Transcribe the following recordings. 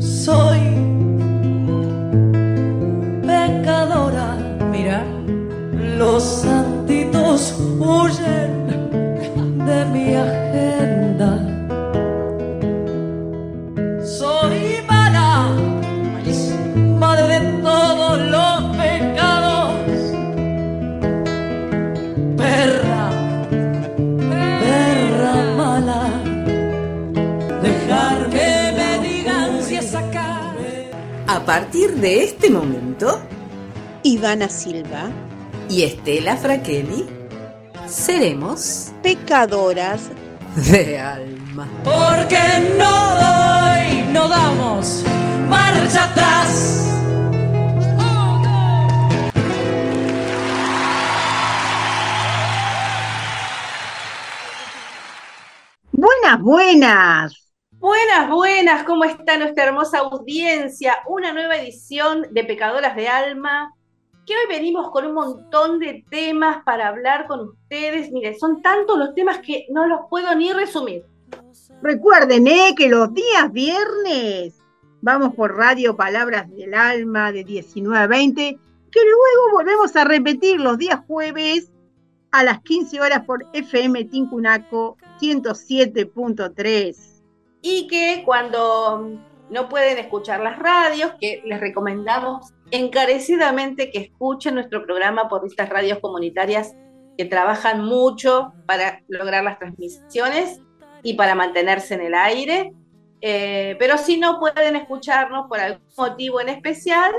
So partir de este momento, Ivana Silva, y Estela Fraquelli, seremos pecadoras de alma. Porque no doy, no damos marcha atrás. Buenas, buenas. Buenas, buenas, ¿cómo está nuestra hermosa audiencia? Una nueva edición de Pecadoras de Alma, que hoy venimos con un montón de temas para hablar con ustedes. Miren, son tantos los temas que no los puedo ni resumir. Recuerden eh, que los días viernes vamos por Radio Palabras del Alma de 19 a 20, que luego volvemos a repetir los días jueves a las 15 horas por FM Tincunaco 107.3. Y que cuando no pueden escuchar las radios, que les recomendamos encarecidamente que escuchen nuestro programa por estas radios comunitarias que trabajan mucho para lograr las transmisiones y para mantenerse en el aire. Eh, pero si no pueden escucharnos por algún motivo en especial,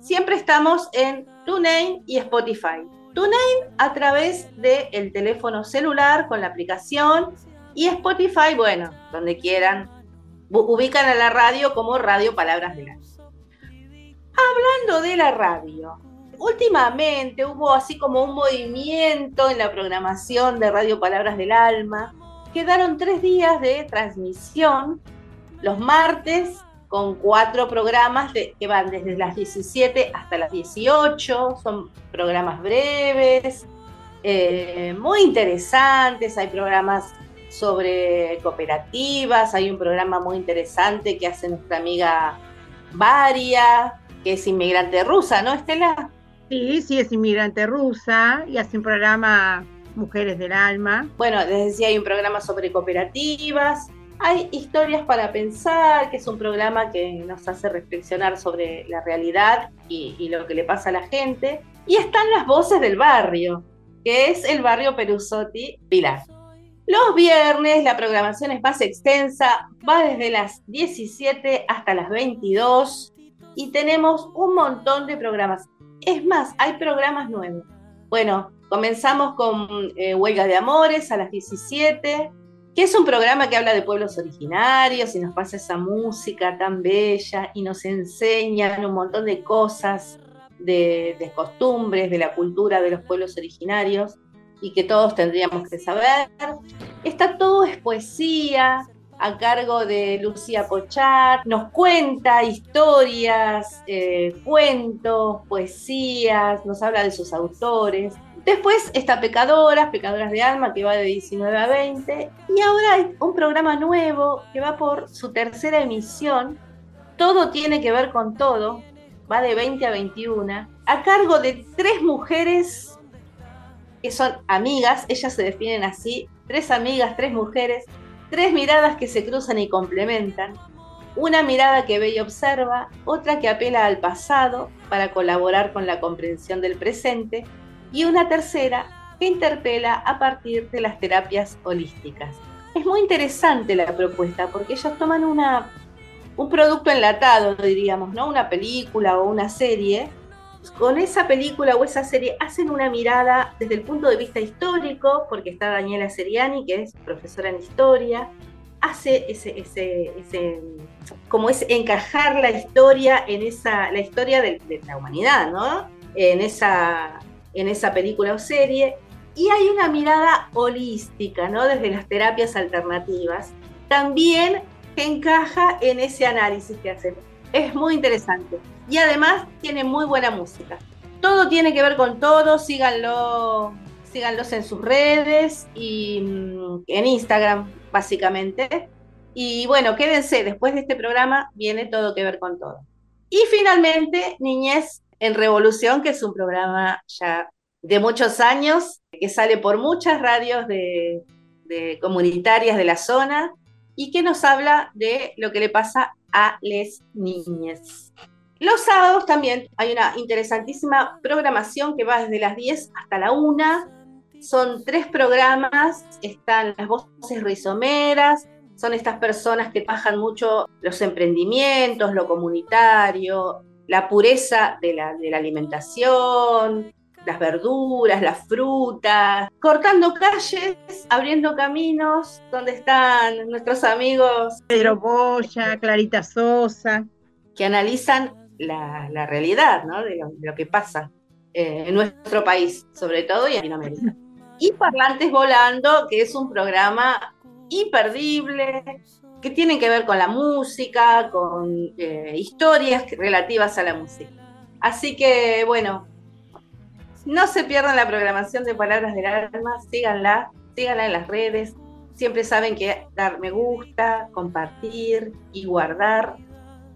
siempre estamos en TuneIn y Spotify. TuneIn a través del teléfono celular con la aplicación y Spotify, bueno, donde quieran, ubican a la radio como Radio Palabras del Alma. Hablando de la radio, últimamente hubo así como un movimiento en la programación de Radio Palabras del Alma. Quedaron tres días de transmisión, los martes, con cuatro programas que van desde las 17 hasta las 18. Son programas breves, eh, muy interesantes. Hay programas sobre cooperativas, hay un programa muy interesante que hace nuestra amiga Varia, que es inmigrante rusa, ¿no, Estela? Sí, sí, es inmigrante rusa y hace un programa Mujeres del Alma. Bueno, les decía, hay un programa sobre cooperativas, hay historias para pensar, que es un programa que nos hace reflexionar sobre la realidad y, y lo que le pasa a la gente. Y están las voces del barrio, que es el barrio Perusotti Pilar. Los viernes la programación es más extensa, va desde las 17 hasta las 22 y tenemos un montón de programas. Es más, hay programas nuevos. Bueno, comenzamos con eh, Huelga de Amores a las 17, que es un programa que habla de pueblos originarios y nos pasa esa música tan bella y nos enseñan un montón de cosas, de, de costumbres, de la cultura de los pueblos originarios y que todos tendríamos que saber. Está todo es poesía, a cargo de Lucía Pochat, nos cuenta historias, eh, cuentos, poesías, nos habla de sus autores. Después está Pecadoras, Pecadoras de Alma, que va de 19 a 20. Y ahora hay un programa nuevo que va por su tercera emisión. Todo tiene que ver con todo. Va de 20 a 21. A cargo de tres mujeres que son amigas. Ellas se definen así. Tres amigas, tres mujeres tres miradas que se cruzan y complementan, una mirada que ve y observa, otra que apela al pasado para colaborar con la comprensión del presente y una tercera que interpela a partir de las terapias holísticas. Es muy interesante la propuesta porque ellos toman una, un producto enlatado, diríamos, ¿no? una película o una serie, con esa película o esa serie hacen una mirada desde el punto de vista histórico, porque está Daniela Seriani, que es profesora en historia, hace ese, ese, ese como es encajar la historia en esa, la historia de, la humanidad, ¿no? En esa, en esa película o serie. Y hay una mirada holística, ¿no? Desde las terapias alternativas, también encaja en ese análisis que hacen. Es muy interesante y además tiene muy buena música. Todo tiene que ver con todo, síganlo, síganlos en sus redes y en Instagram, básicamente. Y bueno, quédense, después de este programa viene todo que ver con todo. Y finalmente, Niñez en Revolución, que es un programa ya de muchos años, que sale por muchas radios de, comunitarias de la zona y que nos habla de lo que le pasa a les niñas. Los sábados también hay una interesantísima programación que va desde las 10 hasta la 1. Son tres programas, están las voces rizomeras, son estas personas que trabajan mucho los emprendimientos, lo comunitario, la pureza de la, de la alimentación, las verduras, las frutas, cortando calles, abriendo caminos, donde están nuestros amigos. Pedro Boya, Clarita Sosa. Que analizan la, realidad ¿no? de, lo, que pasa eh, en nuestro país, sobre todo y en Latinoamérica. Y Parlantes Volando, que es un programa imperdible, que tiene que ver con la música, con eh, historias relativas a la música. Así que, bueno, no se pierdan la programación de Palabras del Alma, síganla, síganla en las redes. Siempre saben que dar me gusta, compartir y guardar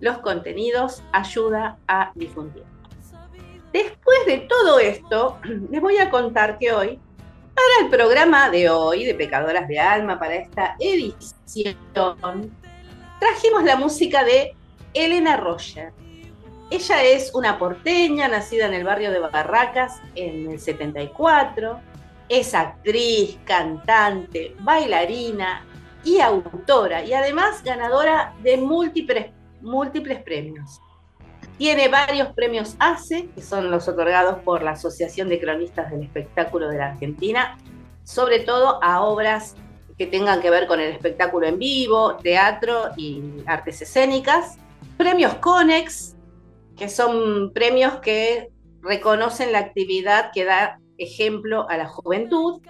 los contenidos ayuda a difundir. Después de todo esto, les voy a contar que hoy, para el programa de hoy de Pecadoras de Alma, para esta edición, trajimos la música de Elena Roger. Ella es una porteña, nacida en el barrio de Barracas en el 74. Es actriz, cantante, bailarina y autora, y además ganadora de múltiples, premios. Tiene varios premios ACE, que son los otorgados por la Asociación de Cronistas del Espectáculo de la Argentina, sobre todo a obras que tengan que ver con el espectáculo en vivo, teatro y artes escénicas. Premios CONEX, que son premios que reconocen la actividad que da ejemplo a la juventud.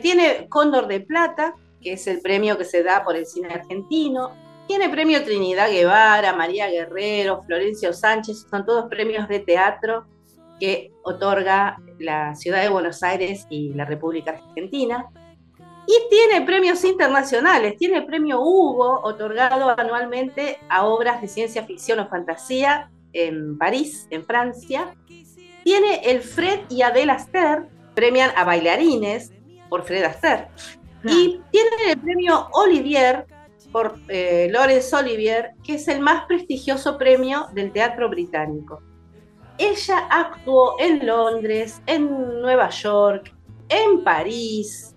Tiene Cóndor de Plata, que es el premio que se da por el cine argentino. Tiene premio Trinidad Guevara, María Guerrero, Florencio Sánchez, son todos premios de teatro que otorga la Ciudad de Buenos Aires y la República Argentina. Y tiene premios internacionales, tiene el premio Hugo, otorgado anualmente a obras de ciencia ficción o fantasía en París, en Francia. Tiene el Fred y Adele Astaire, premian a bailarines por Fred Astaire. Y tiene el premio Olivier por eh, Laurence Olivier, que es el más prestigioso premio del teatro británico. Ella actuó en Londres, en Nueva York, en París,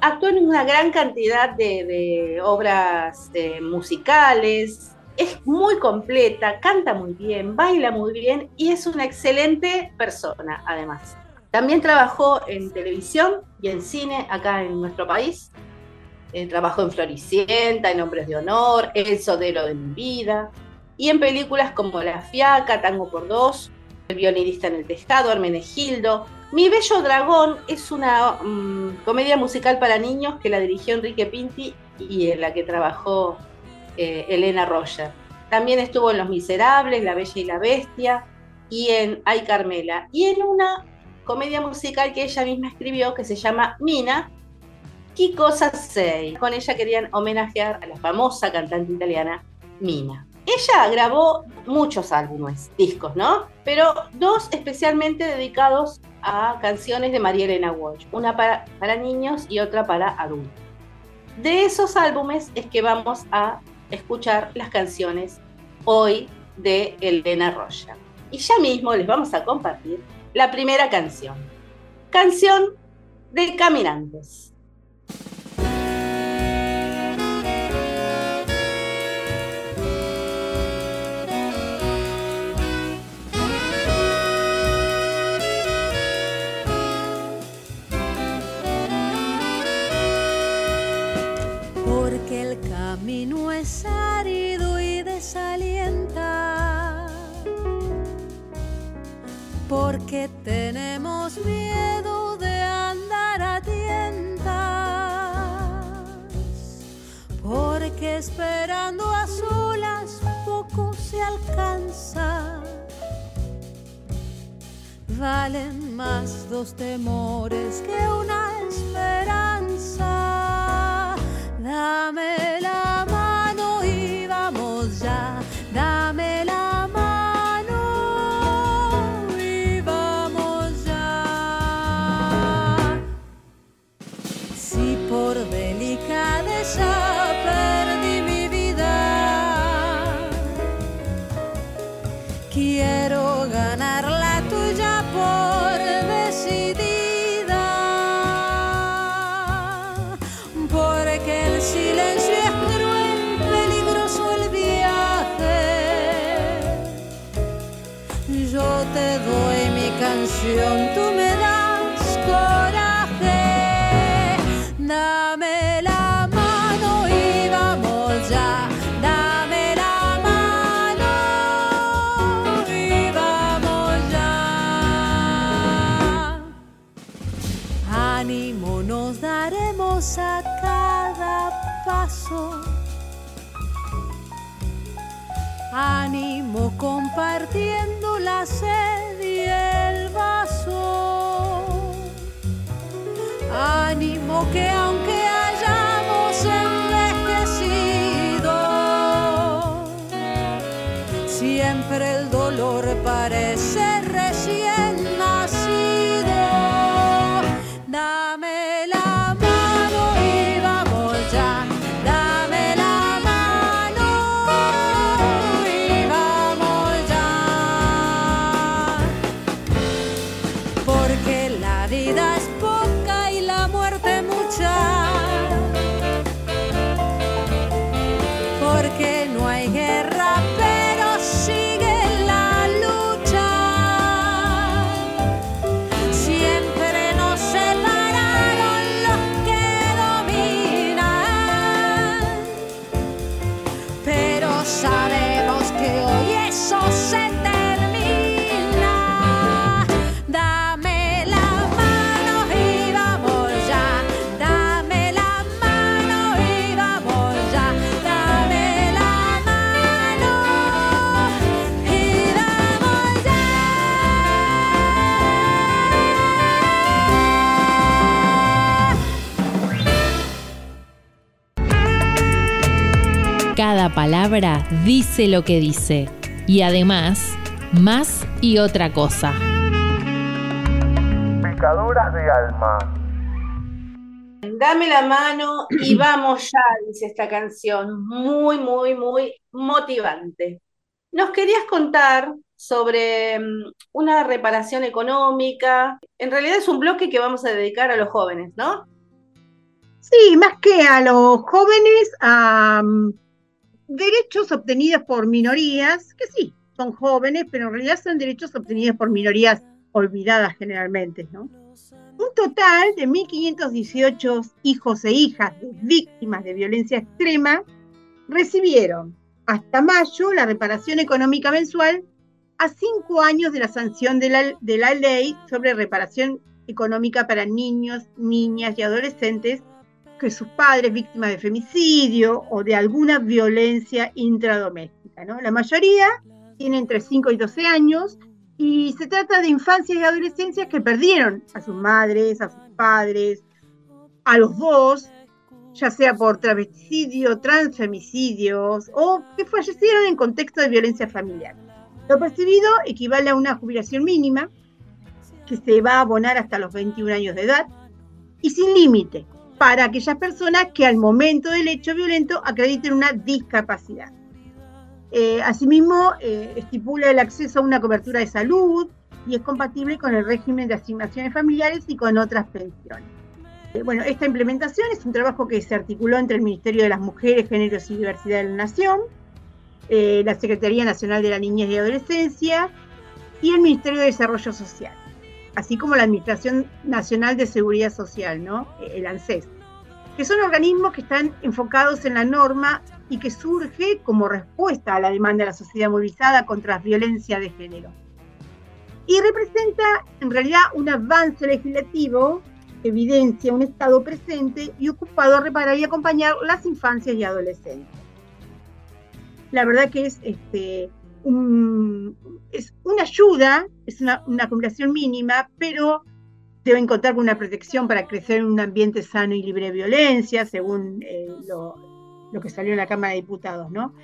actuó en una gran cantidad de, obras eh, musicales, es muy completa, canta muy bien, baila muy bien y es una excelente persona además. También trabajó en televisión y en cine acá en nuestro país. Eh, trabajó en Floricienta, en Hombres de Honor, El Sodero de mi vida y en películas como La Fiaca, Tango por Dos, El violinista en el tejado, Hermenegildo. Mi Bello Dragón es una mm, comedia musical para niños que la dirigió Enrique Pinti y en la que trabajó eh, Elena Roger. También estuvo en Los Miserables, La Bella y la Bestia y en Ay Carmela. Y en una comedia musical que ella misma escribió que se llama Mina, ¿Qué cosa sei? Con ella querían homenajear a la famosa cantante italiana Mina. Ella grabó muchos álbumes, discos, ¿no? Pero dos especialmente dedicados a canciones de María Elena Walsh, una para, para niños y otra para adultos. De esos álbumes es que vamos a escuchar las canciones hoy de Elena Roya. Y ya mismo les vamos a compartir la primera canción. Canción de Caminantes. Camino es árido y desalienta, porque tenemos miedo de andar a tientas, porque esperando a solas poco se alcanza. Valen más dos temores que una esperanza. Dame quiero ganar la tuya por decidida, porque el silencio es cruel, peligroso el viaje. Yo te doy mi canción. Pero sabemos que hoy eso se palabra dice lo que dice. Y además, más y otra cosa. Pecadoras de alma. Dame la mano y vamos ya, dice esta canción. Muy, muy, muy motivante. Nos querías contar sobre mm, una reparación económica. En realidad es un bloque que vamos a dedicar a los jóvenes, ¿no? Sí, más que a los jóvenes, a mm, derechos obtenidos por minorías, que sí, son jóvenes, pero en realidad son derechos obtenidos por minorías olvidadas generalmente, ¿no? Un total de 1.518 hijos e hijas de víctimas de violencia extrema recibieron hasta mayo la reparación económica mensual a cinco años de la sanción de la, de la ley sobre reparación económica para niños, niñas y adolescentes que sus padres víctimas de femicidio o de alguna violencia intradoméstica. ¿no? La mayoría tiene entre 5 y 12 años y se trata de infancias y adolescencias que perdieron a sus madres, a sus padres, a los dos, ya sea por travesticidio, transfemicidios o que fallecieron en contexto de violencia familiar. Lo percibido equivale a una jubilación mínima que se va a abonar hasta los 21 años de edad y sin límite para aquellas personas que al momento del hecho violento acrediten una discapacidad. Eh, asimismo, eh, estipula el acceso a una cobertura de salud y es compatible con el régimen de asignaciones familiares y con otras pensiones. Eh, bueno, esta implementación es un trabajo que se articuló entre el Ministerio de las Mujeres, Géneros y Diversidad de la Nación, la Secretaría Nacional de la Niñez y Adolescencia y el Ministerio de Desarrollo Social, así como la Administración Nacional de Seguridad Social, ¿no? el ANSES, que son organismos que están enfocados en la norma y que surge como respuesta a la demanda de la sociedad movilizada contra la violencia de género. Y representa en realidad un avance legislativo que evidencia un Estado presente y ocupado a reparar y acompañar las infancias y adolescentes. La verdad que es, este, es una ayuda, es una, acumulación mínima, pero deben contar con una protección para crecer en un ambiente sano y libre de violencia, según eh, lo, que salió en la Cámara de Diputados, ¿no?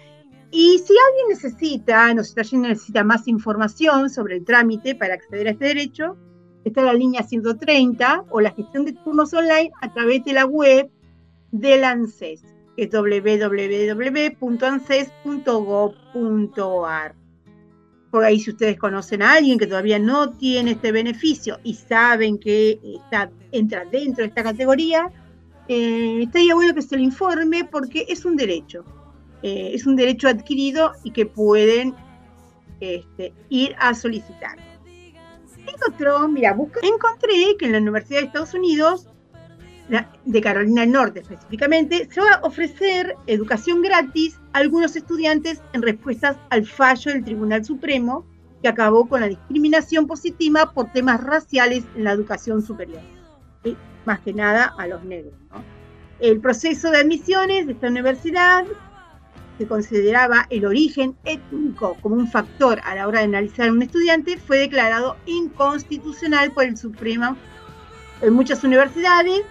Y si alguien necesita, nos necesita más información sobre el trámite para acceder a este derecho, está la línea 130 o la gestión de turnos online a través de la web del ANSES, es www.anses.gov.ar. Por ahí si ustedes conocen a alguien que todavía no tiene este beneficio y saben que está, entra dentro de esta categoría, eh, estaría bueno que se le informe porque es un derecho. Eh, es un derecho adquirido y que pueden este, ir a solicitar. En otro, mira, busca, encontré que en la Universidad de Estados Unidos, de Carolina del Norte específicamente, se va a ofrecer educación gratis a algunos estudiantes en respuestas al fallo del Tribunal Supremo que acabó con la discriminación positiva por temas raciales en la educación superior. Y más que nada a los negros. ¿no? El proceso de admisiones de esta universidad que consideraba el origen étnico como un factor a la hora de analizar a un estudiante, fue declarado inconstitucional por el Supremo. En muchas universidades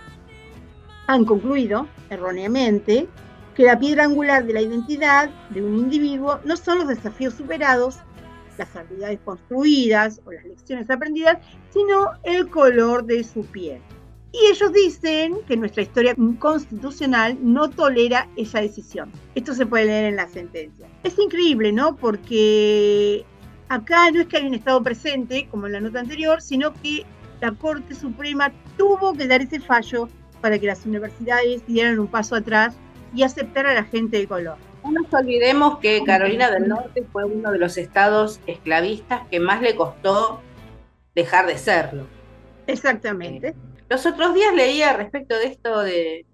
han concluido, erróneamente, que la piedra angular de la identidad de un individuo no son los desafíos superados, las habilidades construidas o las lecciones aprendidas, sino el color de su piel. Y ellos dicen que nuestra historia constitucional no tolera esa decisión. Esto se puede leer en la sentencia. Es increíble, ¿no? Porque acá no es que hay un Estado presente, como en la nota anterior, sino que la Corte Suprema tuvo que dar ese fallo para que las universidades dieran un paso atrás y aceptar a la gente de color. No nos olvidemos que Carolina del Norte fue uno de los estados esclavistas que más le costó dejar de serlo. Exactamente. Los otros días leía respecto de esto de,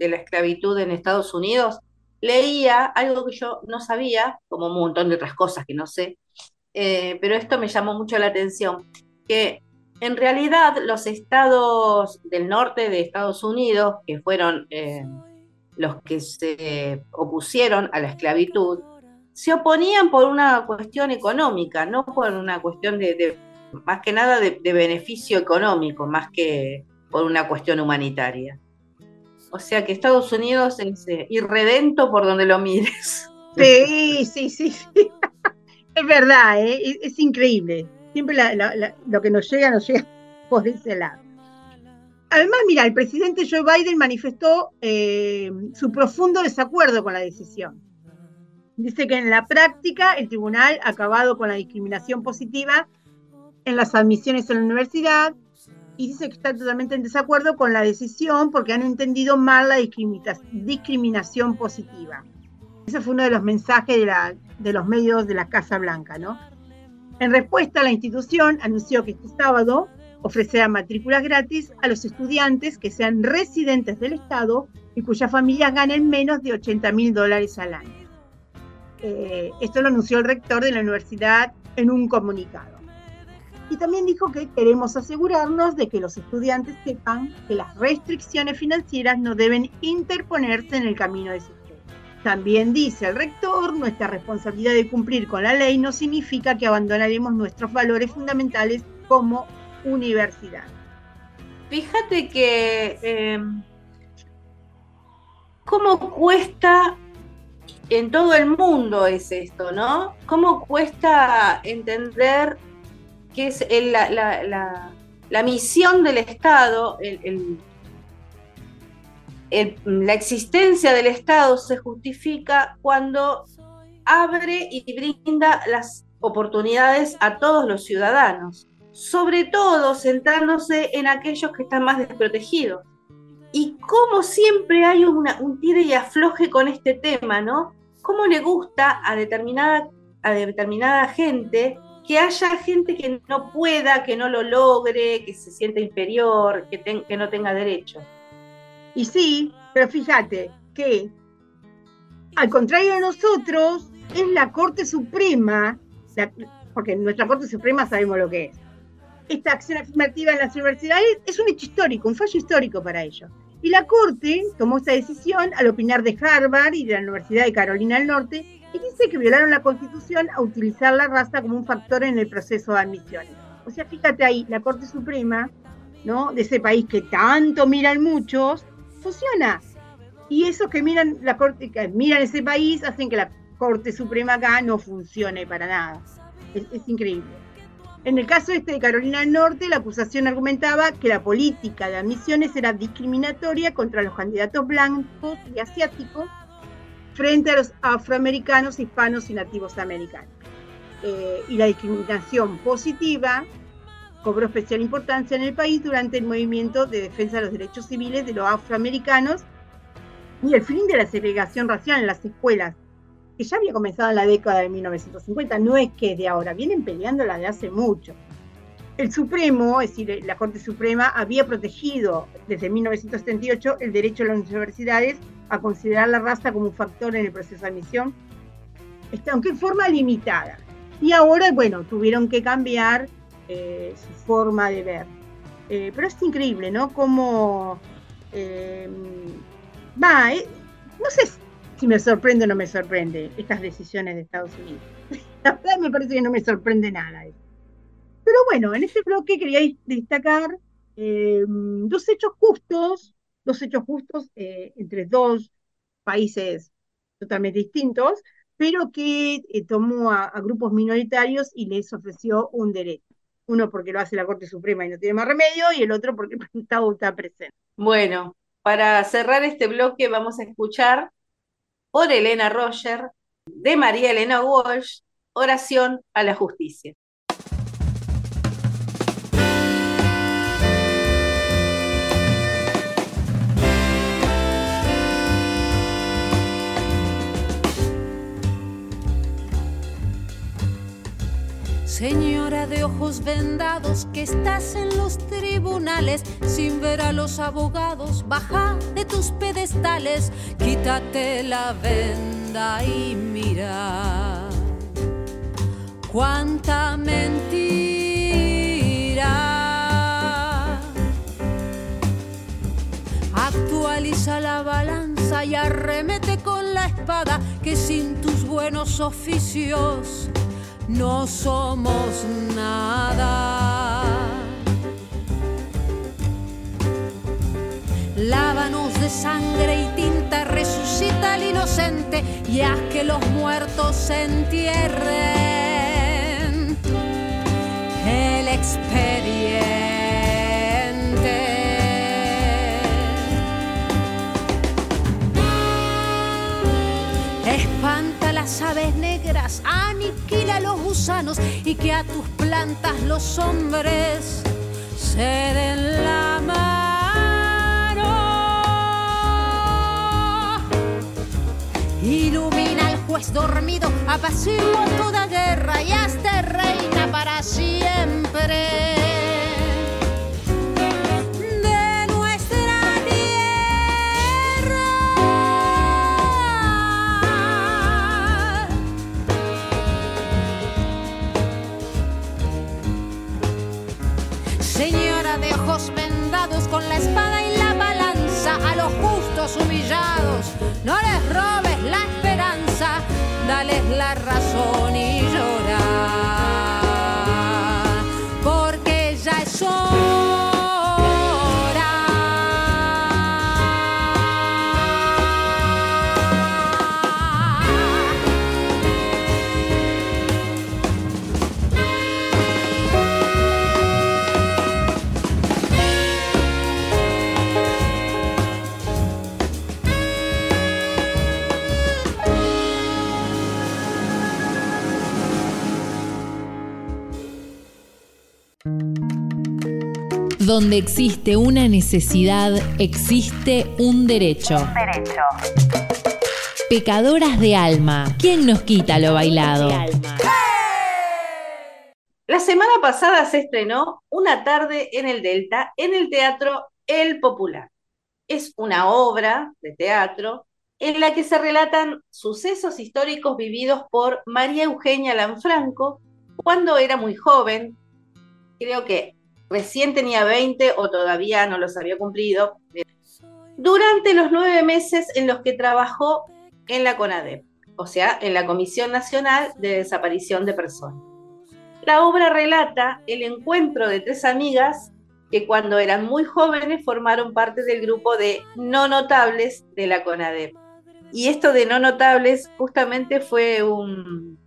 de la esclavitud en Estados Unidos, leía algo que yo no sabía, como un montón de otras cosas que no sé, eh, pero esto me llamó mucho la atención, que en realidad los estados del norte de Estados Unidos, que fueron eh, los que se opusieron a la esclavitud, se oponían por una cuestión económica, no por una cuestión de, más que nada de, beneficio económico, más que por una cuestión humanitaria. O sea que Estados Unidos es eh, irredento por donde lo mires. Sí, sí, sí. Es verdad, ¿eh? es increíble. Siempre la- lo que nos llega, nos llega por ese lado. Además, mira, el presidente Joe Biden manifestó eh, su profundo desacuerdo con la decisión. Dice que en la práctica el tribunal ha acabado con la discriminación positiva en las admisiones a la universidad y dice que está totalmente en desacuerdo con la decisión porque han entendido mal la discrimina- discriminación positiva. Ese fue uno de los mensajes de, de los medios de la Casa Blanca, ¿no? En respuesta, la institución anunció que este sábado ofrecerá matrículas gratis a los estudiantes que sean residentes del Estado y cuyas familias ganen menos de 80 mil dólares al año. Eh, esto lo anunció el rector de la universidad en un comunicado. Y también dijo que queremos asegurarnos de que los estudiantes sepan que las restricciones financieras no deben interponerse en el camino de su. También dice el rector, nuestra responsabilidad de cumplir con la ley no significa que abandonaremos nuestros valores fundamentales como universidad. Fíjate que eh, cómo cuesta en todo el mundo es esto, ¿no? Cómo cuesta entender que es la, la- la- la misión del Estado, el- el- el- la existencia del Estado se justifica cuando abre y brinda las oportunidades a todos los ciudadanos, sobre todo centrándose en aquellos que están más desprotegidos. Y como siempre hay un tire y afloje con este tema, ¿no? ¿Cómo le gusta a determinada, a determinada gente que haya gente que no pueda, que no lo logre, que se sienta inferior, que, que no tenga derechos? Y sí, pero fíjate que, al contrario de nosotros, es la Corte Suprema, la- porque nuestra Corte Suprema sabemos lo que es. Esta acción afirmativa en las universidades es un hecho histórico, un fallo histórico para ellos. Y la Corte tomó esta decisión al opinar de Harvard y de la Universidad de Carolina del Norte y dice que violaron la Constitución a utilizar la raza como un factor en el proceso de admisiones. O sea, fíjate ahí, la Corte Suprema, ¿no? De ese país que tanto miran muchos, funciona. Y esos que miran la corte, miran ese país hacen que la Corte Suprema acá no funcione para nada. Es, es increíble. En el caso este de Carolina del Norte, la acusación argumentaba que la política de admisiones era discriminatoria contra los candidatos blancos y asiáticos frente a los afroamericanos, hispanos y nativos americanos. Eh, y la discriminación positiva cobró especial importancia en el país durante el movimiento de defensa de los derechos civiles de los afroamericanos y el fin de la segregación racial en las escuelas, que ya había comenzado en la década de 1950, no es que de ahora, vienen peleándola de hace mucho. el Supremo, es decir, la Corte Suprema, había protegido desde 1978 el derecho de las universidades a considerar la raza como un factor en el proceso de admisión, este, aunque en forma limitada. Y ahora, bueno, tuvieron que cambiar eh, su forma de ver. Eh, pero es increíble, ¿no? Como eh, va, no sé si me sorprende o no me sorprende estas decisiones de Estados Unidos. La verdad me parece que no me sorprende nada. Pero bueno, en este bloque quería destacar dos hechos justos, dos hechos justos entre dos países totalmente distintos, pero que eh, tomó a, grupos minoritarios y les ofreció un derecho. Uno porque lo hace la Corte Suprema y no tiene más remedio, y el otro porque el está presente. Bueno, para cerrar este bloque vamos a escuchar por Elena Roger, de María Elena Walsh, Oración a la Justicia. Señora de ojos vendados que estás en los tribunales sin ver a los abogados, baja de tus pedestales, quítate la venda y mira cuánta mentira. Actualiza la balanza y arremete con la espada que sin tus buenos oficios no somos nada. Lávanos de sangre y tinta, resucita al inocente y haz que los muertos se entierren. El expediente. Las aves negras, aniquila los gusanos y que a tus plantas los hombres se den la mano. Ilumina al juez dormido, apacigua toda guerra y hasta reina para siempre. Justos humillados. No les robes la esperanza, dales la razón y Donde existe una necesidad, existe un derecho. Derecho. Pecadoras de alma. ¿Quién nos quita lo bailado? La semana pasada se estrenó Una tarde en el Delta en el Teatro El Popular. Es una obra de teatro en la que se relatan sucesos históricos vividos por María Eugenia Lanfranco cuando era muy joven, creo que recién tenía 20 o todavía no los había cumplido, durante los nueve meses en los que trabajó en la CONADEP, o sea, en la Comisión Nacional de Desaparición de Personas. La obra relata el encuentro de tres amigas que cuando eran muy jóvenes formaron parte del grupo de no notables de la CONADEP. Y esto de no notables justamente fue un,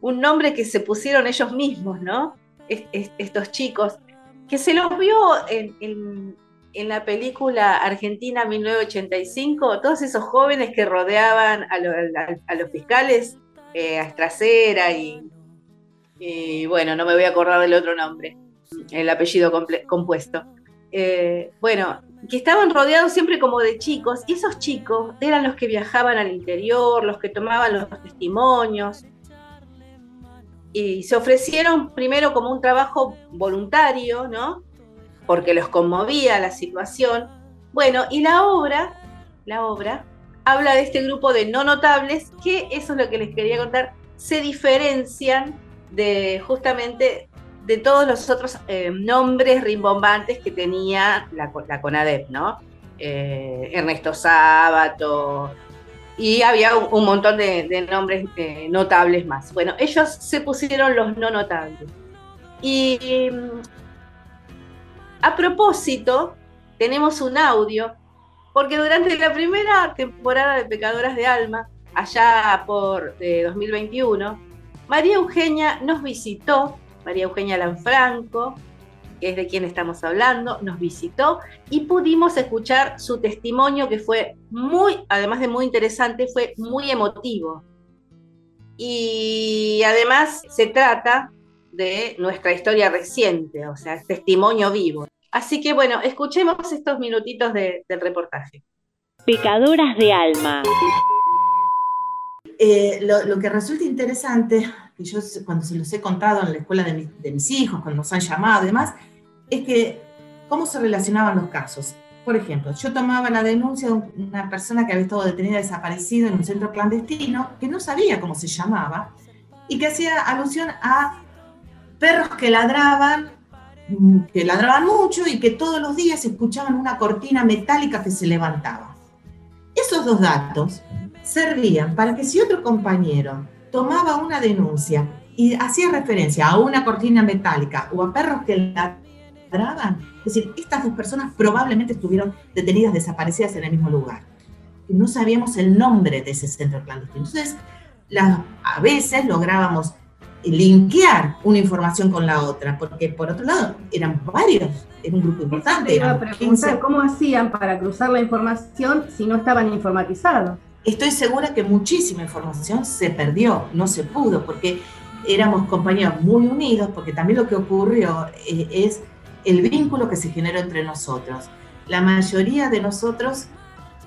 un nombre que se pusieron ellos mismos, ¿no? estos chicos que se los vio en, la película Argentina 1985, todos esos jóvenes que rodeaban a, los fiscales, eh, a Estracera y, bueno, no me voy a acordar del otro nombre, el apellido compuesto. Eh, bueno, que estaban rodeados siempre como de chicos, y esos chicos eran los que viajaban al interior, los que tomaban los testimonios, y se ofrecieron primero como un trabajo voluntario, ¿no? Porque los conmovía la situación. Bueno, y la obra, la obra, habla de este grupo de no notables que, eso es lo que les quería contar, se diferencian de justamente de todos los otros eh, nombres rimbombantes que tenía la, CONADEP, ¿no? Eh, Ernesto Sábato, y había un, montón de, nombres eh, notables más. Bueno, ellos se pusieron los no notables. Y mm, a propósito, tenemos un audio, porque durante la primera temporada de Pecadoras de Alma, allá por 2021, María Eugenia nos visitó, María Eugenia Lanfranco, que es de quien estamos hablando, nos visitó y pudimos escuchar su testimonio que fue muy, además de muy interesante, fue muy emotivo. Y además se trata de nuestra historia reciente, o sea, testimonio vivo. Así que bueno, escuchemos estos minutitos del reportaje. Pecadoras de alma. Eh, lo, que resulta interesante, que yo cuando se los he contado en la escuela de, de mis hijos, cuando nos han llamado y demás, es que cómo se relacionaban los casos. Por ejemplo, yo tomaba la denuncia de una persona que había estado detenida desaparecida en un centro clandestino, que no sabía cómo se llamaba, y que hacía alusión a perros que ladraban, que ladraban mucho y que todos los días escuchaban una cortina metálica que se levantaba. Esos dos datos servían para que si otro compañero tomaba una denuncia y hacía referencia a una cortina metálica o a perros que ladraban, es decir, estas dos personas probablemente estuvieron detenidas, desaparecidas en el mismo lugar. no sabíamos el nombre de ese centro clandestino. Entonces, a veces lográbamos linkear una información con la otra, porque por otro lado eran varios, era un grupo importante. ¿Cómo hacían para cruzar la información si no estaban informatizados? Estoy segura que muchísima información se perdió, no se pudo, porque éramos compañeros muy unidos, porque también lo que ocurrió eh, es el vínculo que se generó entre nosotros. La mayoría de nosotros,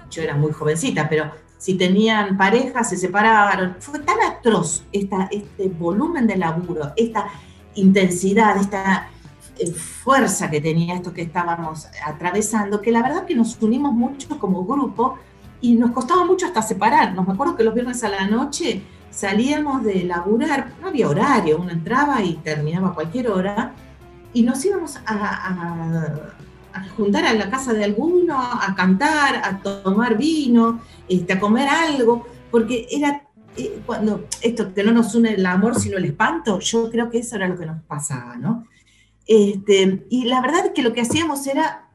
yo era muy jovencita, pero si tenían pareja, se separaron. Fue tan atroz esta, este volumen de laburo, esta intensidad, esta eh, fuerza que tenía esto que estábamos atravesando, que la verdad que nos unimos mucho como grupo y nos costaba mucho hasta separarnos. Me acuerdo que los viernes a la noche salíamos de laburar, no había horario, uno entraba y terminaba a cualquier hora, y nos íbamos a, juntar a la casa de alguno, a cantar, a tomar vino, este, a comer algo, porque era eh, cuando esto que no nos une el amor sino el espanto, yo creo que eso era lo que nos pasaba, ¿no? Este, y la verdad que lo que hacíamos era,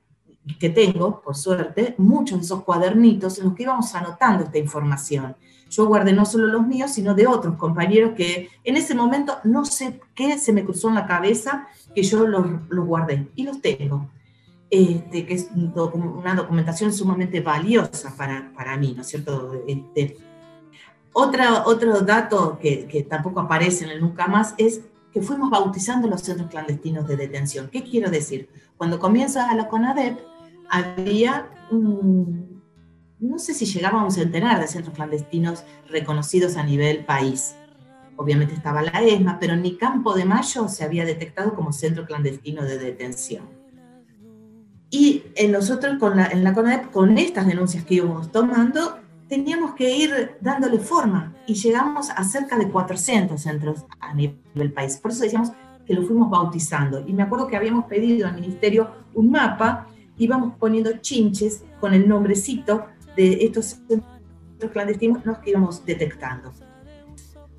que tengo, por suerte, muchos de esos cuadernitos en los que íbamos anotando esta información. Yo guardé no solo los míos, sino de otros compañeros que en ese momento no sé qué se me cruzó en la cabeza que yo los, guardé y los tengo. Este, que es una documentación sumamente valiosa para, para mí, ¿no es cierto? Este, otra, otro dato que, que, tampoco aparece en el Nunca Más es que fuimos bautizando los centros clandestinos de detención. ¿Qué quiero decir? Cuando comienza la CONADEP, había, no sé si llegaba a un centenar de centros clandestinos reconocidos a nivel país obviamente estaba la ESMA, pero ni Campo de Mayo se había detectado como centro clandestino de detención. Y en nosotros, con la, en la CONADEP, con estas denuncias que íbamos tomando, teníamos que ir dándole forma y llegamos a cerca de 400 centros a nivel país. Por eso decíamos que lo fuimos bautizando. Y me acuerdo que habíamos pedido al ministerio un mapa, íbamos poniendo chinches con el nombrecito de estos centros clandestinos que íbamos detectando.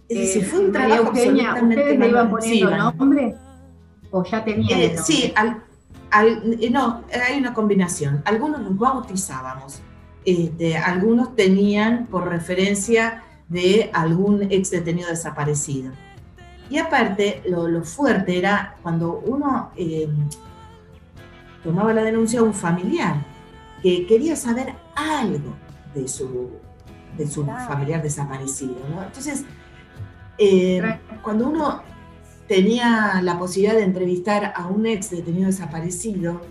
Es decir, fue un trabajo Eugenia, ¿Ustedes le iban poniendo nombre? ¿O ya tenían eh, Sí, eh, no, hay una combinación. Algunos los bautizábamos, este, algunos tenían por referencia de algún ex detenido desaparecido. Y aparte, lo, fuerte era cuando uno em, tomaba la denuncia a un familiar que quería saber algo de su, de su familiar desaparecido. Entonces, eh, cuando uno tenía la posibilidad de entrevistar a un ex detenido desaparecido,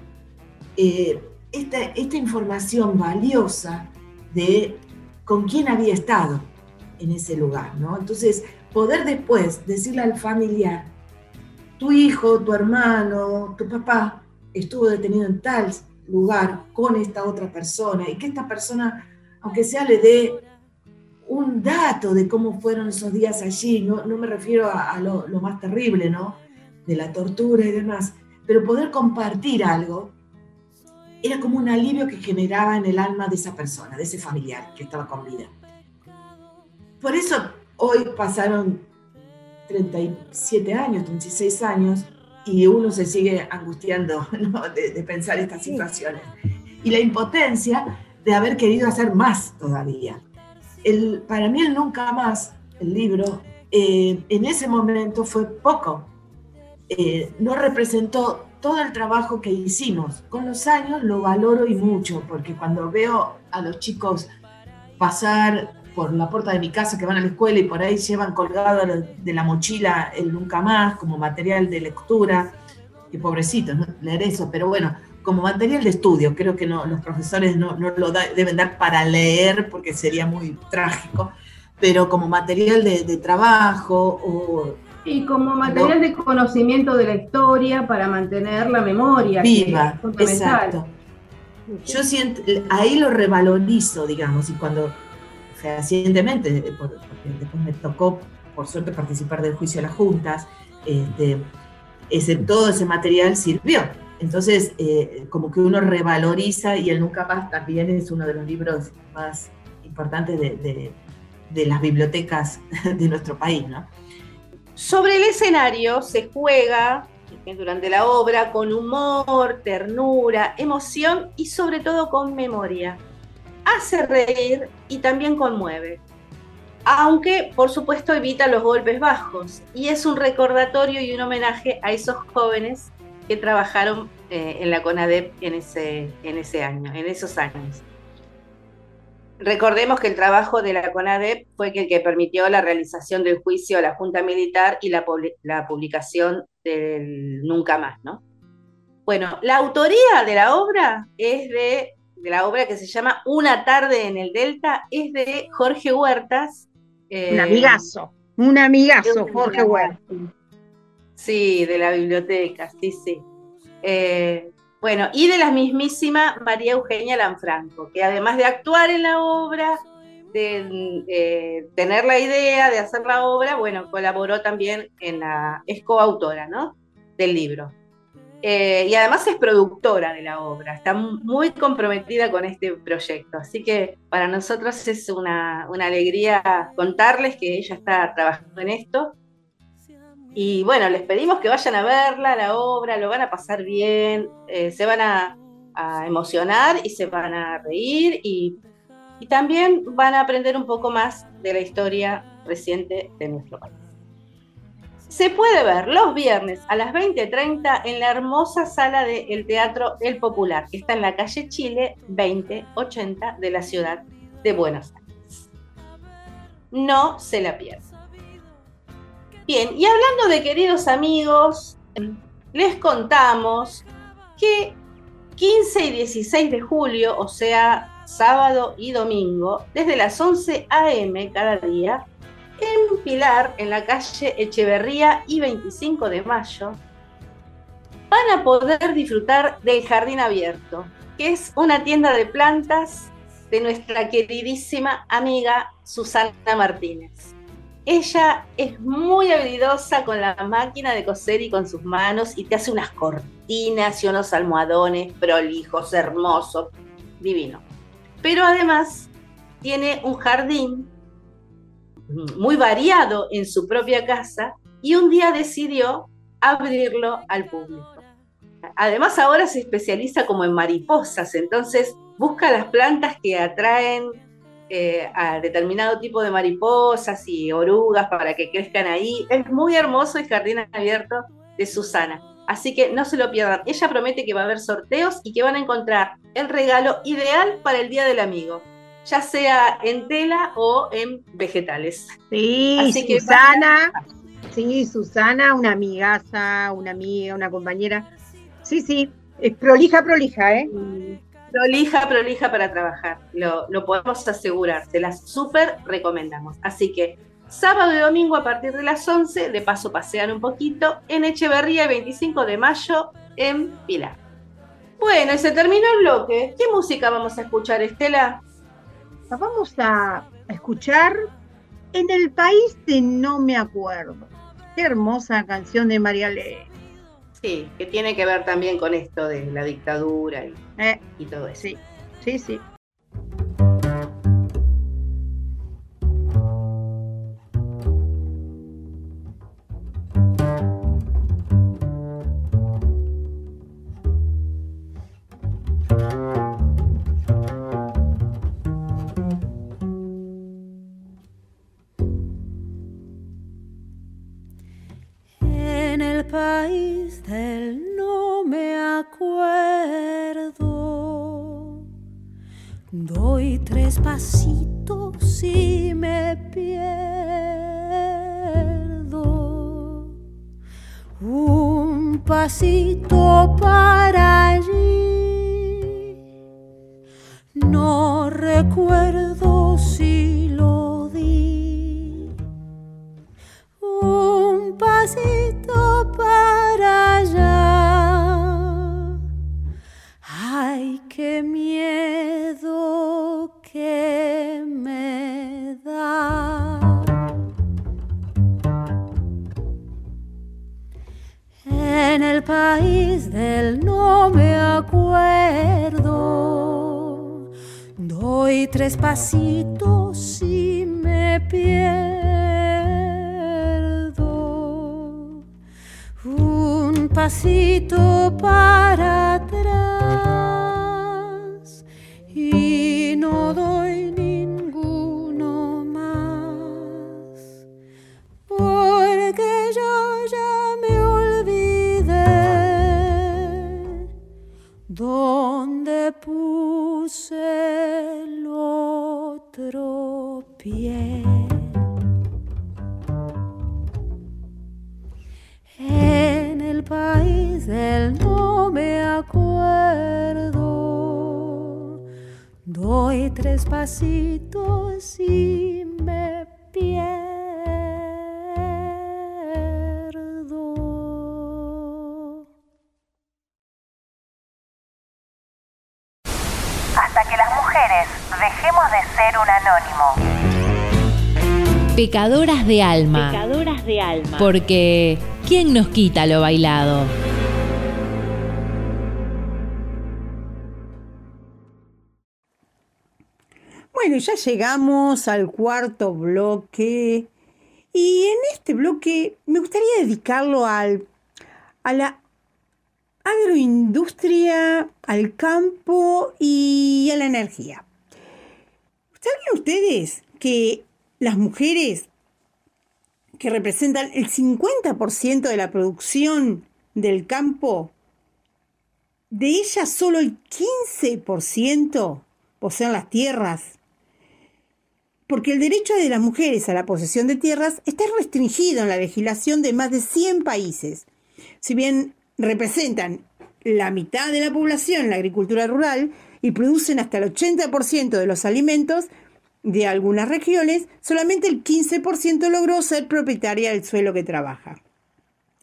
eh, esta, información valiosa de con quién había estado en ese lugar, ¿no? Entonces, poder después decirle al familiar, tu hijo, tu hermano, tu papá estuvo detenido en tal lugar con esta otra persona y que esta persona, aunque sea, le dé un dato de cómo fueron esos días allí, no, no me refiero a, lo, lo, más terrible, ¿no? De la tortura y demás, pero poder compartir algo era como un alivio que generaba en el alma de esa persona, de ese familiar que estaba con vida. Por eso hoy pasaron 37 años, 36 años, y uno se sigue angustiando de, pensar estas situaciones. Y la impotencia de haber querido hacer más todavía. El, para mí el Nunca Más, el libro, eh, en ese momento fue poco. Eh, no representó todo el trabajo que hicimos. Con los años lo valoro y mucho, porque cuando veo a los chicos pasar por la puerta de mi casa que van a la escuela y por ahí llevan colgado de la mochila el nunca más como material de lectura, que pobrecitos, ¿no? leer eso, pero bueno, como material de estudio, creo que no, los profesores no, no lo deben dar para leer porque sería muy trágico, pero como material de, de trabajo o y como material de conocimiento de la historia para mantener la memoria. Viva, exacto. Yo siento, ahí lo revalorizo, digamos, y cuando fehacientemente, porque después me tocó, por suerte, participar del juicio a las juntas, este, ese, todo ese material sirvió. Entonces, eh, como que uno revaloriza y el Nunca Más también es uno de los libros más importantes de, de las bibliotecas de nuestro país, ¿no? Sobre el escenario se juega durante la obra con humor, ternura, emoción y sobre todo con memoria. Hace reír y también conmueve, aunque por supuesto evita los golpes bajos y es un recordatorio y un homenaje a esos jóvenes que trabajaron eh, en la CONADEP en ese, en ese año, en esos años. Recordemos que el trabajo de la CONADEP fue el que permitió la realización del juicio a la Junta Militar y la, publicación del Nunca Más, ¿no? Bueno, la autoría de la obra es de, de, la obra que se llama Una tarde en el Delta, es de Jorge Huertas. Eh, un amigazo, un amigazo, Jorge Huertas. Sí, de la biblioteca, sí, sí. Eh, bueno, y de la mismísima María Eugenia Lanfranco, que además de actuar en la obra, de tener la idea de hacer la obra, bueno, colaboró también en la, es coautora, ¿no? Del libro. Eh, y además es productora de la obra, está muy comprometida con este proyecto, así que para nosotros es una, alegría contarles que ella está trabajando en esto y bueno, les pedimos que vayan a verla, la obra, lo van a pasar bien, eh, se van a, emocionar y se van a reír y, también van a aprender un poco más de la historia reciente de nuestro país. Se puede ver los viernes a las 20.30 en la hermosa sala del Teatro El Popular, que está en la calle Chile 2080 de la ciudad de Buenos Aires. No se la pierdan. Bien, y hablando de queridos amigos, les contamos que 15 y 16 de julio, o sea, sábado y domingo, desde las 11 a.m. cada día, en Pilar, en la calle Echeverría y 25 de mayo, van a poder disfrutar del Jardín Abierto, que es una tienda de plantas de nuestra queridísima amiga Susana Martínez. Ella es muy habilidosa con la máquina de coser y con sus manos y te hace unas cortinas y unos almohadones prolijos, hermosos, divino. Pero además tiene un jardín muy variado en su propia casa y un día decidió abrirlo al público. Además ahora se especializa como en mariposas, entonces busca las plantas que atraen eh, a determinado tipo de mariposas y orugas para que crezcan ahí. Es muy hermoso el jardín abierto de Susana. Así que no se lo pierdan. Ella promete que va a haber sorteos y que van a encontrar el regalo ideal para el Día del Amigo, ya sea en tela o en vegetales. Sí, Susana. Sí, Susana, una amigaza, una amiga, una compañera. Sí, sí, es prolija, prolija, ¿eh? prolija, prolija para trabajar. Lo, lo podemos asegurar, se las súper recomendamos. Así que sábado y domingo a partir de las 11, de paso pasean un poquito, en Echeverría, 25 de mayo, en Pilar. Bueno, y se terminó el bloque. ¿Qué música vamos a escuchar, Estela? Vamos a escuchar En el país de no me acuerdo. Qué hermosa canción de María Ley. Sí, que tiene que ver también con esto de la dictadura y, Eh, y todo eso. sí, sí, sí. Tres pasitos y me pierdo. Un pasito para allí, no recuerdo tres pasitos y me pierdo. Un pasito para atrás y no doy ninguno más porque yo ya me olvidé En el país del no me acuerdo, doy tres pasitos y Pecadoras de alma. Pecadoras de alma. Porque, ¿quién nos quita lo bailado? Bueno, ya llegamos al cuarto bloque y en este bloque me gustaría dedicarlo al, a la agroindustria, al campo y a la energía. ¿Sabían ustedes que las mujeres que representan el 50% de la producción del campo, de ellas solo el 15% poseen las tierras? porque el derecho de las mujeres a la posesión de tierras está restringido en la legislación de más de 100 países. Si bien representan la mitad de la población en la agricultura rural y producen hasta el 80% de los alimentos de algunas regiones, solamente el 15% logró ser propietaria del suelo que trabaja.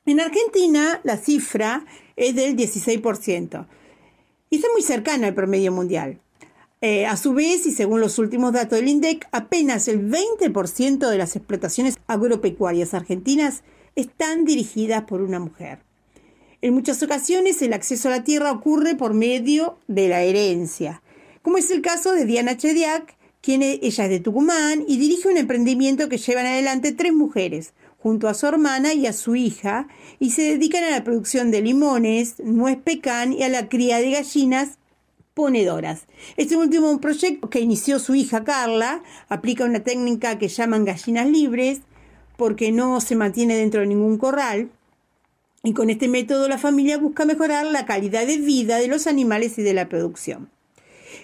En Argentina la cifra es del 16% y está muy cercana al promedio mundial. Eh, a su vez, y según los últimos datos del INDEC, apenas el 20% de las explotaciones agropecuarias argentinas están dirigidas por una mujer. En muchas ocasiones el acceso a la tierra ocurre por medio de la herencia, como es el caso de Diana Chediak, quien e- ella es de Tucumán y dirige un emprendimiento que llevan adelante tres mujeres, junto a su hermana y a su hija, y se dedican a la producción de limones, nuez pecan y a la cría de gallinas ponedoras. Este último proyecto que inició su hija Carla aplica una técnica que llaman gallinas libres porque no se mantiene dentro de ningún corral y con este método la familia busca mejorar la calidad de vida de los animales y de la producción.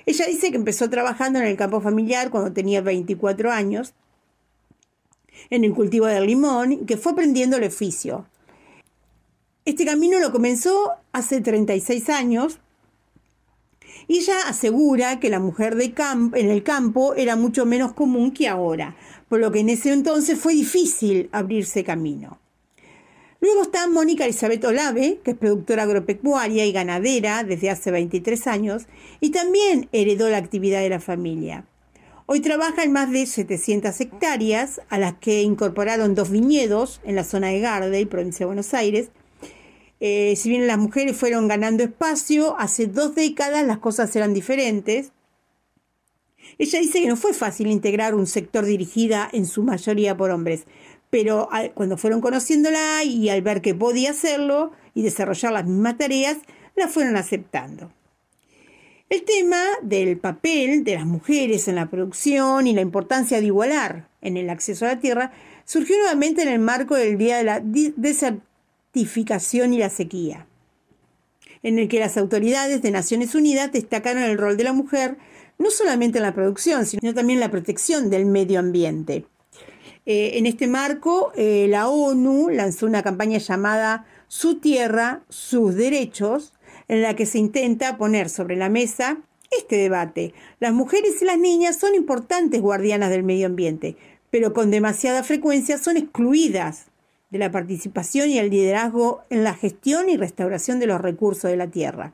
Ella dice que empezó trabajando en el campo familiar cuando tenía 24 años en el cultivo del limón que fue aprendiendo el oficio. Este camino lo comenzó hace 36 años Y ella asegura que la mujer de camp en el campo era mucho menos común que ahora, por lo que en ese entonces fue difícil abrirse camino. Luego está Mónica Elizabeth Olave, que es productora agropecuaria y ganadera desde hace 23 años y también heredó la actividad de la familia. Hoy trabaja en más de 700 hectáreas, a las que incorporaron dos viñedos en la zona de Gardel, provincia de Buenos Aires. Eh, si bien las mujeres fueron ganando espacio, hace dos décadas las cosas eran diferentes. Ella dice que no fue fácil integrar un sector dirigida en su mayoría por hombres, pero cuando fueron conociéndola y al ver que podía hacerlo y desarrollar las mismas tareas, la fueron aceptando. El tema del papel de las mujeres en la producción y la importancia de igualar en el acceso a la tierra surgió nuevamente en el marco del Día de la Desertificación y la Sequía, en el que las autoridades de Naciones Unidas destacaron el rol de la mujer no solamente en la producción, sino también en la protección del medio ambiente. Eh, en este marco, eh, la ONU lanzó una campaña llamada Su tierra, sus derechos, en la que se intenta poner sobre la mesa este debate. Las mujeres y las niñas son importantes guardianas del medio ambiente, pero con demasiada frecuencia son excluidas de la participación y el liderazgo en la gestión y restauración de los recursos de la tierra.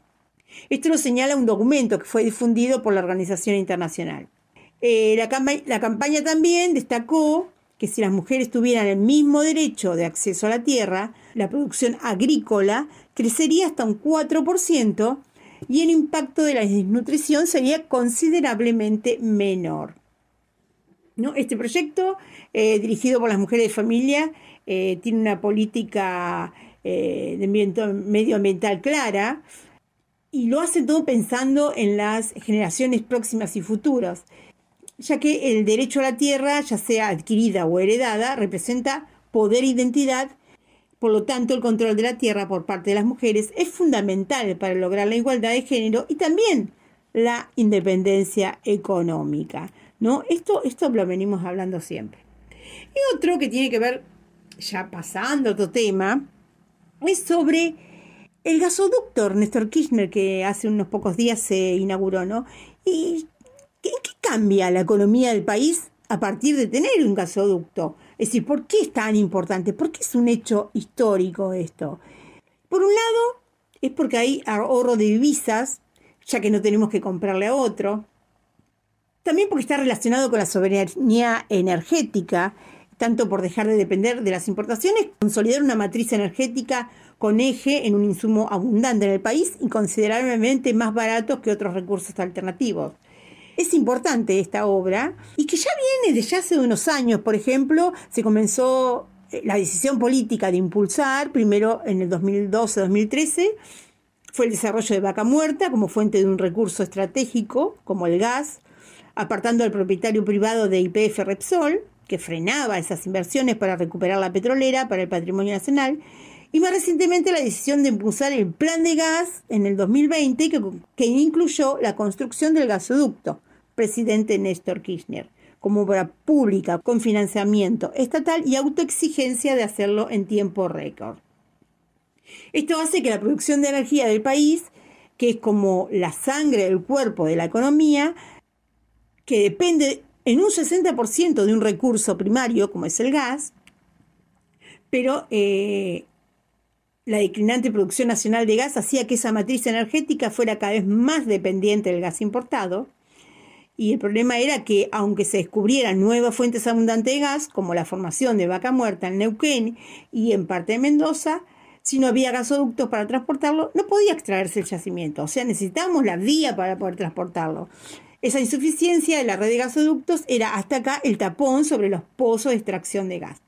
Esto lo señala un documento que fue difundido por la Organización Internacional. Eh, la campaña también destacó que si las mujeres tuvieran el mismo derecho de acceso a la tierra, la producción agrícola crecería hasta un 4% y el impacto de la desnutrición sería considerablemente menor. ¿No? Este proyecto, eh, dirigido por las mujeres de familia, eh, tiene una política eh, de medioambiental clara y lo hace todo pensando en las generaciones próximas y futuras ya que el derecho a la tierra, ya sea adquirida o heredada, representa poder e identidad. Por lo tanto, el control de la tierra por parte de las mujeres es fundamental para lograr la igualdad de género y también la independencia económica. ¿no? Esto, esto lo venimos hablando siempre. Y otro que tiene que ver, ya pasando otro tema, es sobre el gasoducto Néstor Kirchner que hace unos pocos días se inauguró, ¿no? Y ¿En qué cambia la economía del país a partir de tener un gasoducto? Es decir, ¿por qué es tan importante? ¿Por qué es un hecho histórico esto? Por un lado, es porque hay ahorro de divisas, ya que no tenemos que comprarle a otro. También porque está relacionado con la soberanía energética, tanto por dejar de depender de las importaciones, consolidar una matriz energética con eje en un insumo abundante en el país y considerablemente más barato que otros recursos alternativos es importante esta obra y que ya viene desde hace unos años, por ejemplo, se comenzó eh, la decisión política de impulsar, primero en el 2012-2013, fue el desarrollo de vaca muerta como fuente de un recurso estratégico como el gas, apartando al propietario privado de IPF Repsol, que frenaba esas inversiones para recuperar la petrolera para el patrimonio nacional, y más recientemente la decisión de impulsar el plan de gas en el 2020 que, que incluyó la construcción del gasoducto, presidente Néstor Kirchner, como obra pública con financiamiento estatal y autoexigencia de hacerlo en tiempo récord. Esto hace que la producción de energía del país, que es como la sangre del cuerpo de la economía, que depende en un 60% de un recurso primario como es el gas, pero eh, la declinante producción nacional de gas hacía que esa matriz energética fuera cada vez más dependiente del gas importado, y el problema era que, aunque se descubrieran nuevas fuentes abundantes de gas, como la formación de vaca muerta en Neuquén y en parte de Mendoza, si no había gasoductos para transportarlo, no podía extraerse el yacimiento. O sea, necesitábamos la vía para poder transportarlo. Esa insuficiencia de la red de gasoductos era hasta acá el tapón sobre los pozos de extracción de gas.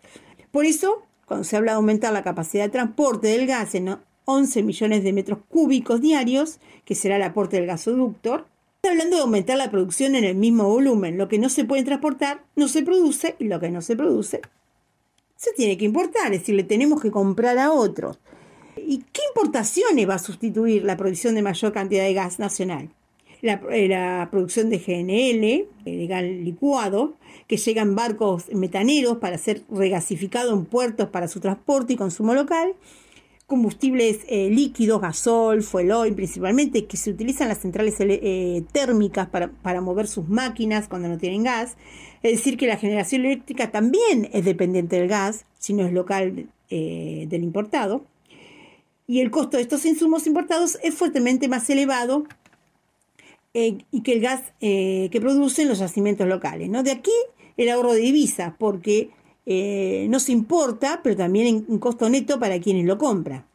Por eso, cuando se habla de aumentar la capacidad de transporte del gas en 11 millones de metros cúbicos diarios, que será el aporte del gasoducto, hablando de aumentar la producción en el mismo volumen. Lo que no se puede transportar no se produce y lo que no se produce se tiene que importar, es decir, le tenemos que comprar a otros. ¿Y qué importaciones va a sustituir la producción de mayor cantidad de gas nacional? La, eh, producción de GNL, eh, de gas licuado, que llega en barcos metaneros para ser regasificado en puertos para su transporte y consumo local, combustibles eh, líquidos, gasol, fuel oil principalmente, que se utilizan las centrales eh, térmicas para, para, mover sus máquinas cuando no tienen gas. Es decir, que la generación eléctrica también es dependiente del gas, si no es local eh, del importado. Y el costo de estos insumos importados es fuertemente más elevado y que el gas que producen los yacimientos locales. ¿no? De aquí el ahorro de divisas, porque eh, no se importa, pero también en un costo neto para quienes lo compran.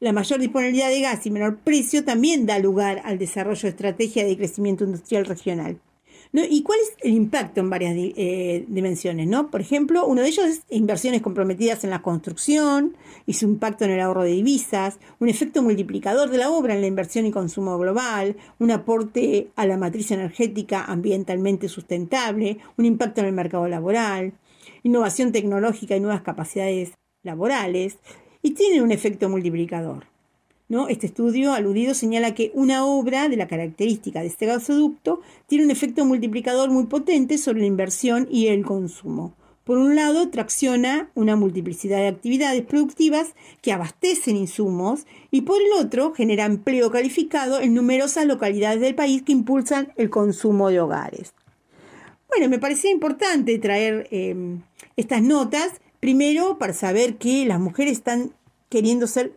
La mayor disponibilidad de gas y menor precio también da lugar al desarrollo de estrategias de crecimiento industrial regional. ¿Y cuál es el impacto en varias eh, dimensiones? ¿no? Por ejemplo, uno de ellos es inversiones comprometidas en la construcción y su impacto en el ahorro de divisas, un efecto multiplicador de la obra en la inversión y consumo global, un aporte a la matriz energética ambientalmente sustentable, un impacto en el mercado laboral, innovación tecnológica y nuevas capacidades laborales, y tiene un efecto multiplicador. ¿no? Este estudio aludido señala que una obra de la característica de este gasoducto tiene un efecto multiplicador muy potente sobre la inversión y el consumo. Por un lado, tracciona una multiplicidad de actividades productivas que abastecen insumos y por el otro, genera empleo calificado en numerosas localidades del país que impulsan el consumo de hogares. Bueno, me parecía importante traer em, estas notas, primero para saber que las mujeres están queriendo ser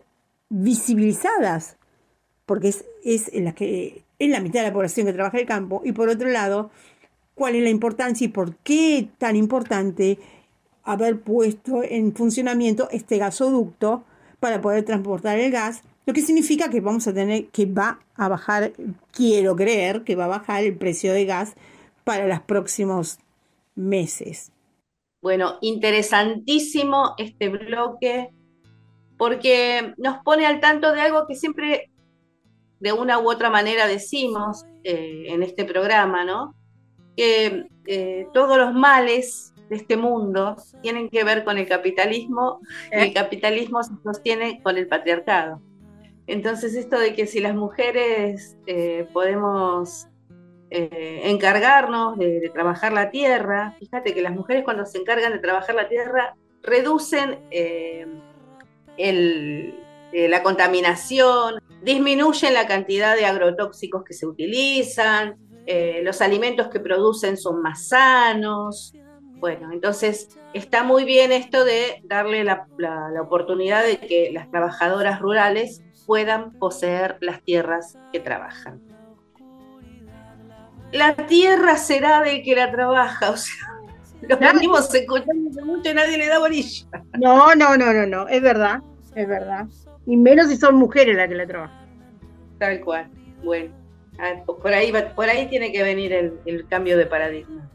visibilizadas, porque es, es, la que, es la mitad de la población que trabaja en el campo, y por otro lado, cuál es la importancia y por qué tan importante haber puesto en funcionamiento este gasoducto para poder transportar el gas, lo que significa que vamos a tener que va a bajar, quiero creer que va a bajar el precio de gas para los próximos meses. Bueno, interesantísimo este bloque porque nos pone al tanto de algo que siempre de una u otra manera decimos eh, en este programa, ¿no? Que eh, todos los males de este mundo tienen que ver con el capitalismo y el capitalismo se sostiene con el patriarcado. Entonces esto de que si las mujeres eh, podemos eh, encargarnos de, trabajar la tierra. Fíjate que las mujeres cuando se encargan de trabajar la tierra reducen eh, eh, la contaminación, disminuyen la cantidad de agrotóxicos que se utilizan, los alimentos que producen son más sanos. Bueno, entonces está muy bien esto de darle la oportunidad de que las trabajadoras rurales puedan poseer las tierras que trabajan la tierra será del que la trabaja, o sea, lo venimos escuchando mucho y nadie le da bolilla. No, no, no, no, no, es verdad, es verdad. Y menos si son mujeres las que la trabajan. Tal cual, bueno, por ahí, por ahí tiene que venir el, cambio de paradigma,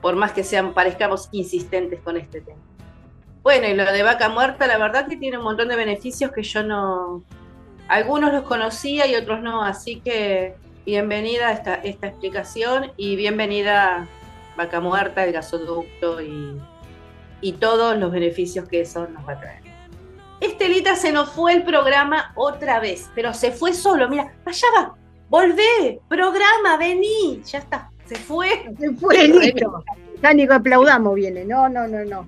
por más que sean, parezcamos insistentes con este tema. Bueno, y lo de vaca muerta, la verdad que tiene un montón de beneficios que yo no, algunos los conocía y otros no, así que bienvenida esta, esta explicación y bienvenida Vaca Muerta, el gasoducto y, todos los beneficios que eso nos va a traer. Estelita se nos fue el programa otra vez, pero se fue solo. Mira, allá va, volvé, programa, vení, ya está, se fue. Se fue, listo. Ya ni aplaudamos viene, no, no, no, no.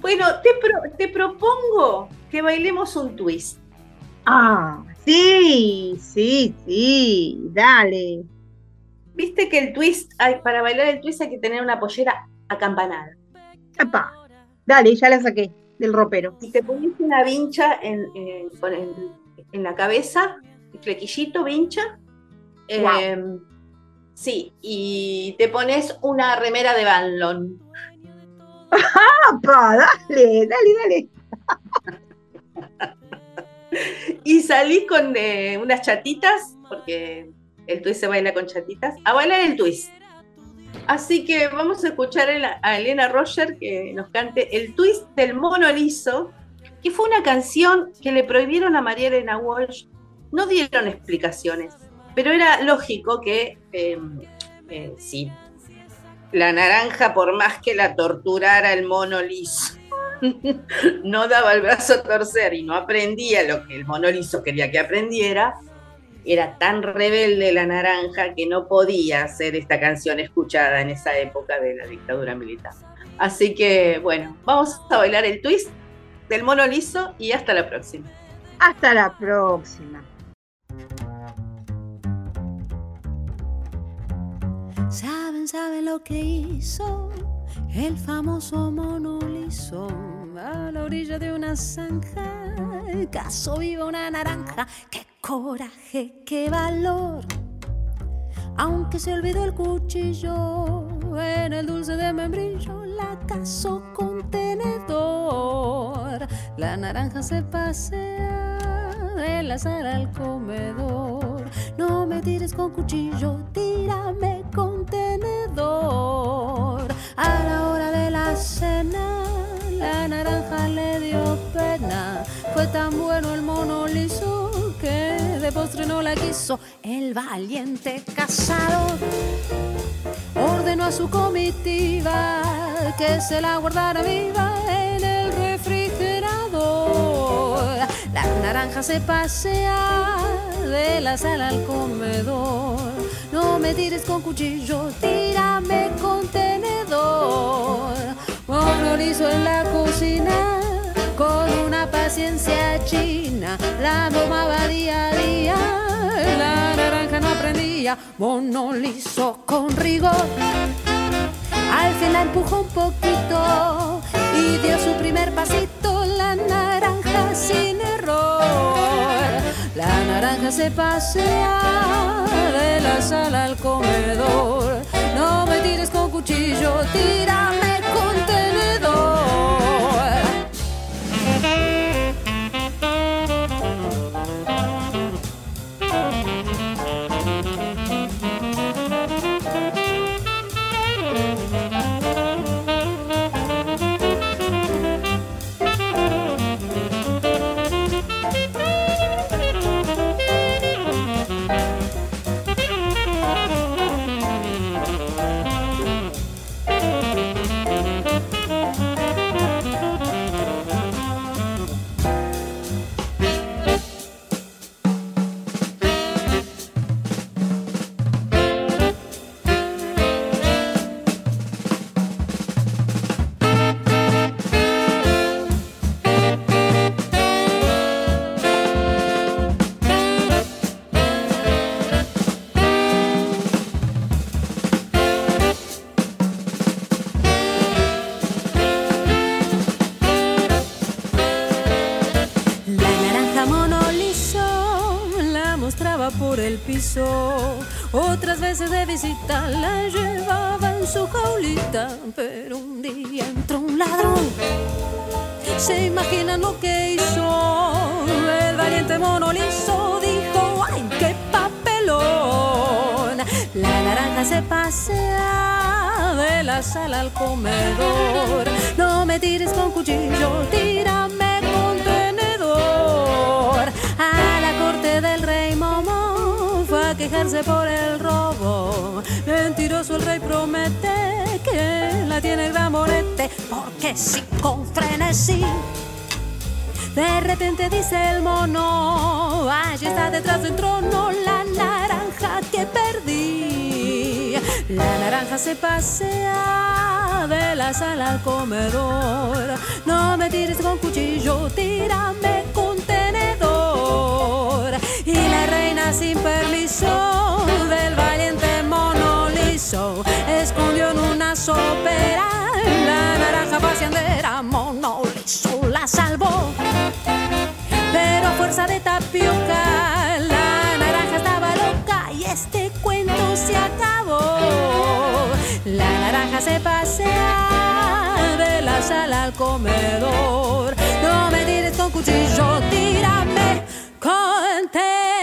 bueno, te, te propongo que bailemos un twist. Ah, Sí, sí, sí, dale. Viste que el twist, para bailar el twist hay que tener una pollera acampanada. ¡Epa! Dale, ya la saqué del ropero. Y te pones una vincha en, en, la cabeza, el flequillito, vincha. Em, sí, y te pones una remera de Banlon. ¡Apa! Dale, dale, dale. y salí con eh, unas chatitas, porque el twist se baila con chatitas, a bailar el twist. Así que vamos a escuchar a Elena Roger que nos cante el twist del mono liso, que fue una canción que le prohibieron a María Elena Walsh. No dieron explicaciones, pero era lógico que em, eh, sí, la naranja, por más que la torturara el mono liso, no daba el brazo a torcer y no aprendía lo que el monolizo quería que aprendiera, era tan rebelde la naranja que no podía hacer esta canción escuchada en esa época de la dictadura militar. Así que, bueno, vamos a bailar el twist del mono liso y hasta la próxima. Hasta la próxima. Saben, saben lo que hizo el famoso mono liso a la orilla de una zanja. Caso viva una naranja. Qué coraje, qué valor. Aunque se olvidó el cuchillo en el dulce de membrillo, la caso con tenedor. La naranja se pasea la sala al comedor. No me tires con cuchillo, tírame con tenedor. A la hora de la cena, la naranja le dio pena. Fue tan bueno el mono liso que de postre no la quiso. El valiente cazador ordenó a su comitiva que se la guardara viva en el refrigerador. La naranja se pasea de la sala al comedor. No me tires con cuchillo, tírame con tenedor. Mono liso en la cocina con una paciencia china. La domaba día a día, la naranja no aprendía. Mono liso con rigor. Al fin la empujó un poquito y dio su primer pasito. Sin error. La naranja se pasea de la sala al comedor. No me tires con cuchillo, tírame con tenedor. La mostraba por el piso. Otras veces de visita la llevaba en su jaulita. Pero un día entró un ladrón. ¿Se imaginan lo que hizo? El valiente mono liso dijo: ¡Ay, qué papelón! La naranja se pasea de la sala al comedor. No me tires con cuchillo, tírame A la corte del rey Momo fue a quejarse por el robo. Mentiroso el rey promete que la tiene el gran morete. Porque si con frenesí. De repente dice el mono, allí está detrás del trono la naranja que perdí. La naranja se pasea de la sala al comedor. No me tires con cuchillo, tírame con la reina sin permiso del valiente mono liso escondió en una sopera la naranja paseandera. Mono liso la salvó, pero a fuerza de tapioca la naranja estaba loca y este cuento se acabó. La naranja se pasea de la sala al comedor. No me tires con cuchillo, tírame con té.